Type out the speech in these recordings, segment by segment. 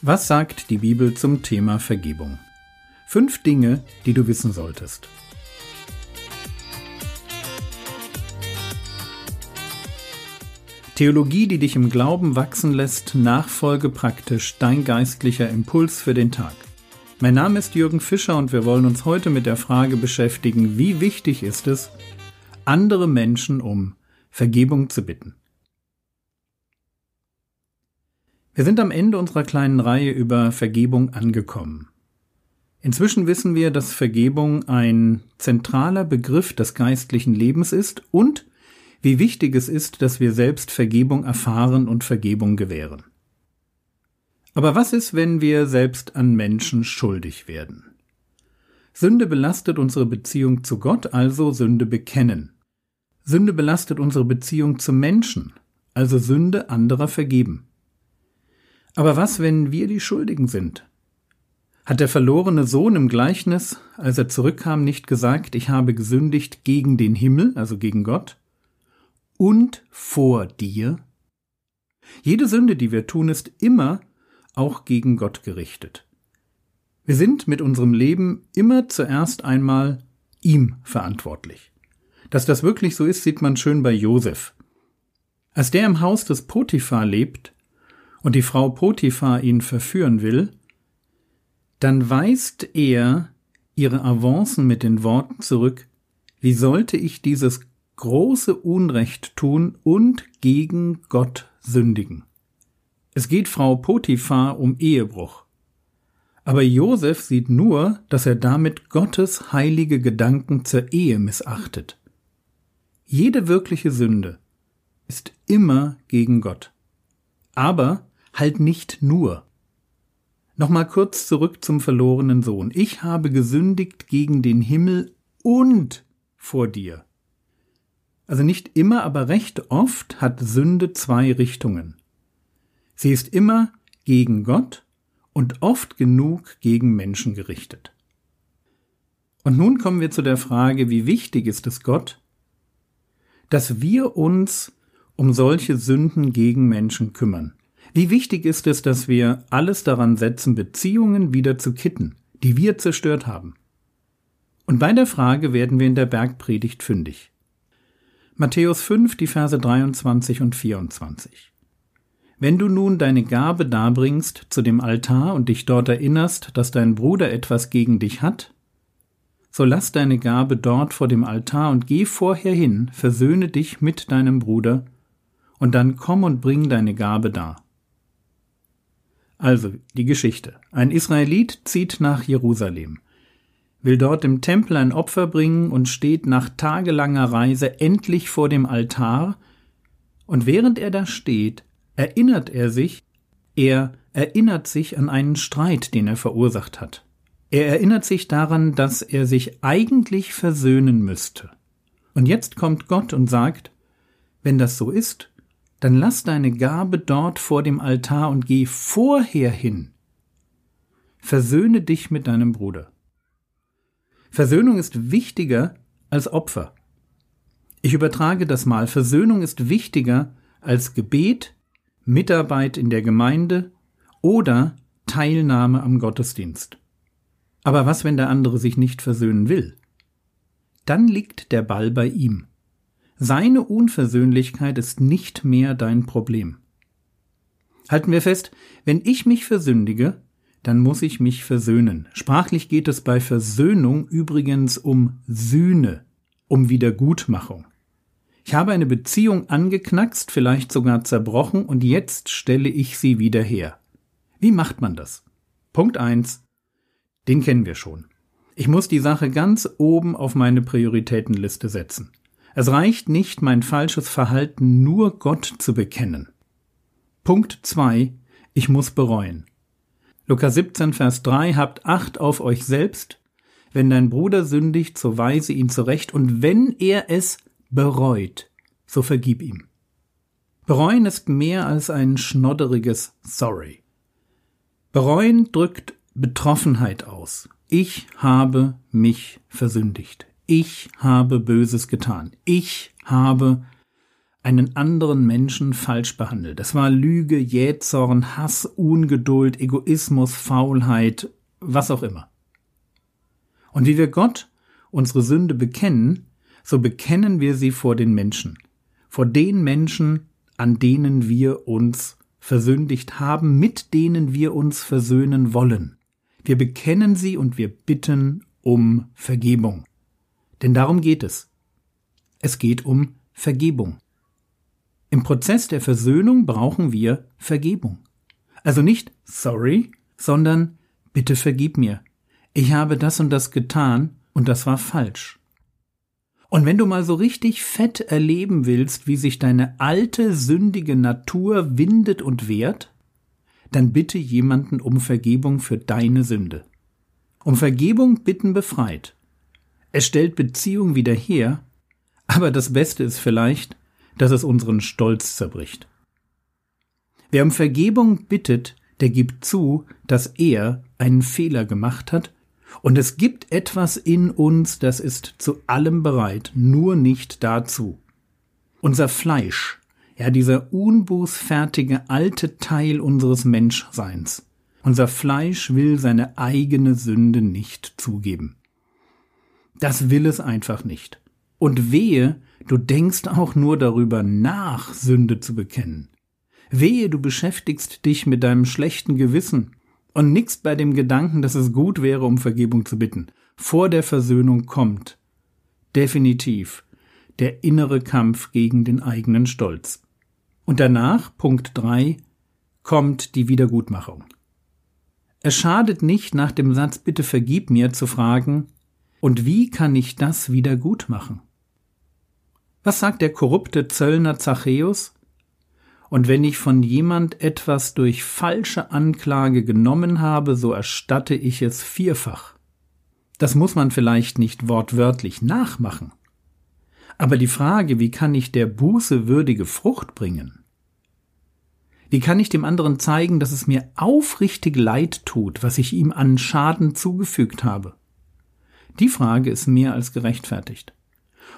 Was sagt die Bibel zum Thema Vergebung? Fünf Dinge, die du wissen solltest. Theologie, die dich im Glauben wachsen lässt, Nachfolge praktisch, dein geistlicher Impuls für den Tag. Mein Name ist Jürgen Fischer und wir wollen uns heute mit der Frage beschäftigen, wie wichtig ist es, andere Menschen um Vergebung zu bitten. Wir sind am Ende unserer kleinen Reihe über Vergebung angekommen. Inzwischen wissen wir, dass Vergebung ein zentraler Begriff des geistlichen Lebens ist und wie wichtig es ist, dass wir selbst Vergebung erfahren und Vergebung gewähren. Aber was ist, wenn wir selbst an Menschen schuldig werden? Sünde belastet unsere Beziehung zu Gott, also Sünde bekennen. Sünde belastet unsere Beziehung zu Menschen, also Sünde anderer vergeben. Aber was, wenn wir die Schuldigen sind? Hat der verlorene Sohn im Gleichnis, als er zurückkam, nicht gesagt, ich habe gesündigt gegen den Himmel, also gegen Gott, und vor dir? Jede Sünde, die wir tun, ist immer auch gegen Gott gerichtet. Wir sind mit unserem Leben immer zuerst einmal ihm verantwortlich. Dass das wirklich so ist, sieht man schön bei Josef. Als der im Haus des Potiphar lebt, und die Frau Potiphar ihn verführen will, dann weist er ihre Avancen mit den Worten zurück, wie sollte ich dieses große Unrecht tun und gegen Gott sündigen? Es geht Frau Potiphar um Ehebruch. Aber Josef sieht nur, dass er damit Gottes heilige Gedanken zur Ehe missachtet. Jede wirkliche Sünde ist immer gegen Gott. Aber halt nicht nur. Nochmal kurz zurück zum verlorenen Sohn. Ich habe gesündigt gegen den Himmel und vor dir. Also nicht immer, aber recht oft hat Sünde zwei Richtungen. Sie ist immer gegen Gott und oft genug gegen Menschen gerichtet. Und nun kommen wir zu der Frage, wie wichtig ist es Gott, dass wir uns um solche Sünden gegen Menschen kümmern. Wie wichtig ist es, dass wir alles daran setzen, Beziehungen wieder zu kitten, die wir zerstört haben? Und bei der Frage werden wir in der Bergpredigt fündig. Matthäus 5, die Verse 23 und 24. Wenn du nun deine Gabe darbringst zu dem Altar und dich dort erinnerst, dass dein Bruder etwas gegen dich hat, so lass deine Gabe dort vor dem Altar und geh vorher hin, versöhne dich mit deinem Bruder, und dann komm und bring deine Gabe dar. Also die Geschichte. Ein Israelit zieht nach Jerusalem, will dort im Tempel ein Opfer bringen und steht nach tagelanger Reise endlich vor dem Altar, und während er da steht, erinnert er sich, er erinnert sich an einen Streit, den er verursacht hat. Er erinnert sich daran, dass er sich eigentlich versöhnen müsste. Und jetzt kommt Gott und sagt, wenn das so ist, dann lass deine Gabe dort vor dem Altar und geh vorher hin. Versöhne dich mit deinem Bruder. Versöhnung ist wichtiger als Opfer. Ich übertrage das mal. Versöhnung ist wichtiger als Gebet, Mitarbeit in der Gemeinde oder Teilnahme am Gottesdienst. Aber was, wenn der andere sich nicht versöhnen will? Dann liegt der Ball bei ihm. Seine Unversöhnlichkeit ist nicht mehr dein Problem. Halten wir fest, wenn ich mich versündige, dann muss ich mich versöhnen. Sprachlich geht es bei Versöhnung übrigens um Sühne, um Wiedergutmachung. Ich habe eine Beziehung angeknackst, vielleicht sogar zerbrochen, und jetzt stelle ich sie wieder her. Wie macht man das? Punkt eins. Den kennen wir schon. Ich muss die Sache ganz oben auf meine Prioritätenliste setzen. Es reicht nicht, mein falsches Verhalten nur Gott zu bekennen. Punkt 2. Ich muss bereuen. Lukas 17, Vers 3 Habt Acht auf euch selbst, wenn dein Bruder sündigt, so weise ihn zurecht, und wenn er es bereut, so vergib ihm. Bereuen ist mehr als ein schnodderiges Sorry. Bereuen drückt Betroffenheit aus. Ich habe mich versündigt. Ich habe Böses getan. Ich habe einen anderen Menschen falsch behandelt. Es war Lüge, Jähzorn, Hass, Ungeduld, Egoismus, Faulheit, was auch immer. Und wie wir Gott unsere Sünde bekennen, so bekennen wir sie vor den Menschen, vor den Menschen, an denen wir uns versündigt haben, mit denen wir uns versöhnen wollen. Wir bekennen sie und wir bitten um Vergebung. Denn darum geht es. Es geht um Vergebung. Im Prozess der Versöhnung brauchen wir Vergebung. Also nicht sorry, sondern bitte vergib mir. Ich habe das und das getan und das war falsch. Und wenn du mal so richtig fett erleben willst, wie sich deine alte sündige Natur windet und wehrt, dann bitte jemanden um Vergebung für deine Sünde. Um Vergebung bitten befreit. Es stellt Beziehung wieder her, aber das Beste ist vielleicht, dass es unseren Stolz zerbricht. Wer um Vergebung bittet, der gibt zu, dass er einen Fehler gemacht hat und es gibt etwas in uns, das ist zu allem bereit, nur nicht dazu. Unser Fleisch, ja dieser unbußfertige alte Teil unseres Menschseins. Unser Fleisch will seine eigene Sünde nicht zugeben. Das will es einfach nicht. Und wehe, du denkst auch nur darüber nach, Sünde zu bekennen. Wehe, du beschäftigst dich mit deinem schlechten Gewissen und nix bei dem Gedanken, dass es gut wäre, um Vergebung zu bitten. Vor der Versöhnung kommt definitiv der innere Kampf gegen den eigenen Stolz. Und danach, Punkt drei, kommt die Wiedergutmachung. Es schadet nicht, nach dem Satz Bitte vergib mir zu fragen, und wie kann ich das wieder gut machen? Was sagt der korrupte Zöllner Zachäus? Und wenn ich von jemand etwas durch falsche Anklage genommen habe, so erstatte ich es vierfach. Das muss man vielleicht nicht wortwörtlich nachmachen. Aber die Frage, wie kann ich der Buße würdige Frucht bringen? Wie kann ich dem anderen zeigen, dass es mir aufrichtig leid tut, was ich ihm an Schaden zugefügt habe? Die Frage ist mehr als gerechtfertigt.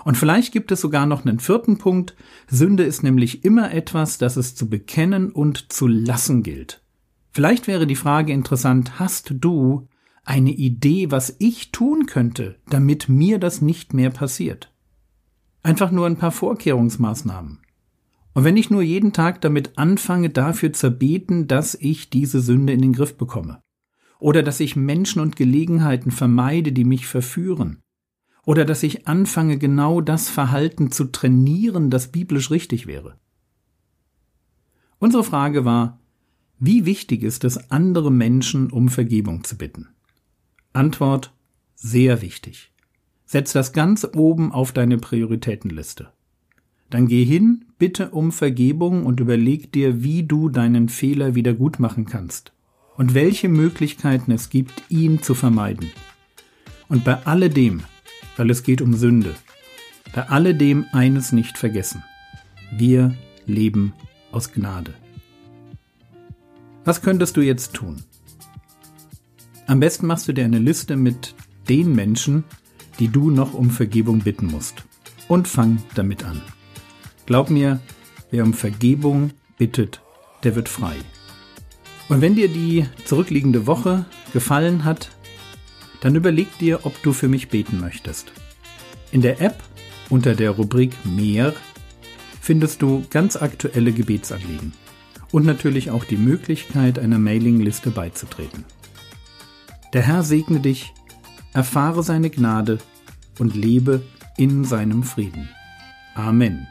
Und vielleicht gibt es sogar noch einen vierten Punkt. Sünde ist nämlich immer etwas, das es zu bekennen und zu lassen gilt. Vielleicht wäre die Frage interessant, hast du eine Idee, was ich tun könnte, damit mir das nicht mehr passiert? Einfach nur ein paar Vorkehrungsmaßnahmen. Und wenn ich nur jeden Tag damit anfange, dafür zu beten, dass ich diese Sünde in den Griff bekomme. Oder dass ich Menschen und Gelegenheiten vermeide, die mich verführen oder dass ich anfange, genau das Verhalten zu trainieren, das biblisch richtig wäre. Unsere Frage war, wie wichtig ist es, andere Menschen um Vergebung zu bitten? Antwort, sehr wichtig. Setz das ganz oben auf deine Prioritätenliste. Dann geh hin, bitte um Vergebung und überleg dir, wie du deinen Fehler wieder gut machen kannst und welche Möglichkeiten es gibt, ihn zu vermeiden. Und bei alledem weil es geht um Sünde. Bei alledem eines nicht vergessen. Wir leben aus Gnade. Was könntest du jetzt tun? Am besten machst du dir eine Liste mit den Menschen, die du noch um Vergebung bitten musst. Und fang damit an. Glaub mir, wer um Vergebung bittet, der wird frei. Und wenn dir die zurückliegende Woche gefallen hat, dann überleg dir, ob du für mich beten möchtest. In der App unter der Rubrik Mehr findest du ganz aktuelle Gebetsanliegen und natürlich auch die Möglichkeit, einer Mailingliste beizutreten. Der Herr segne dich, erfahre seine Gnade und lebe in seinem Frieden. Amen.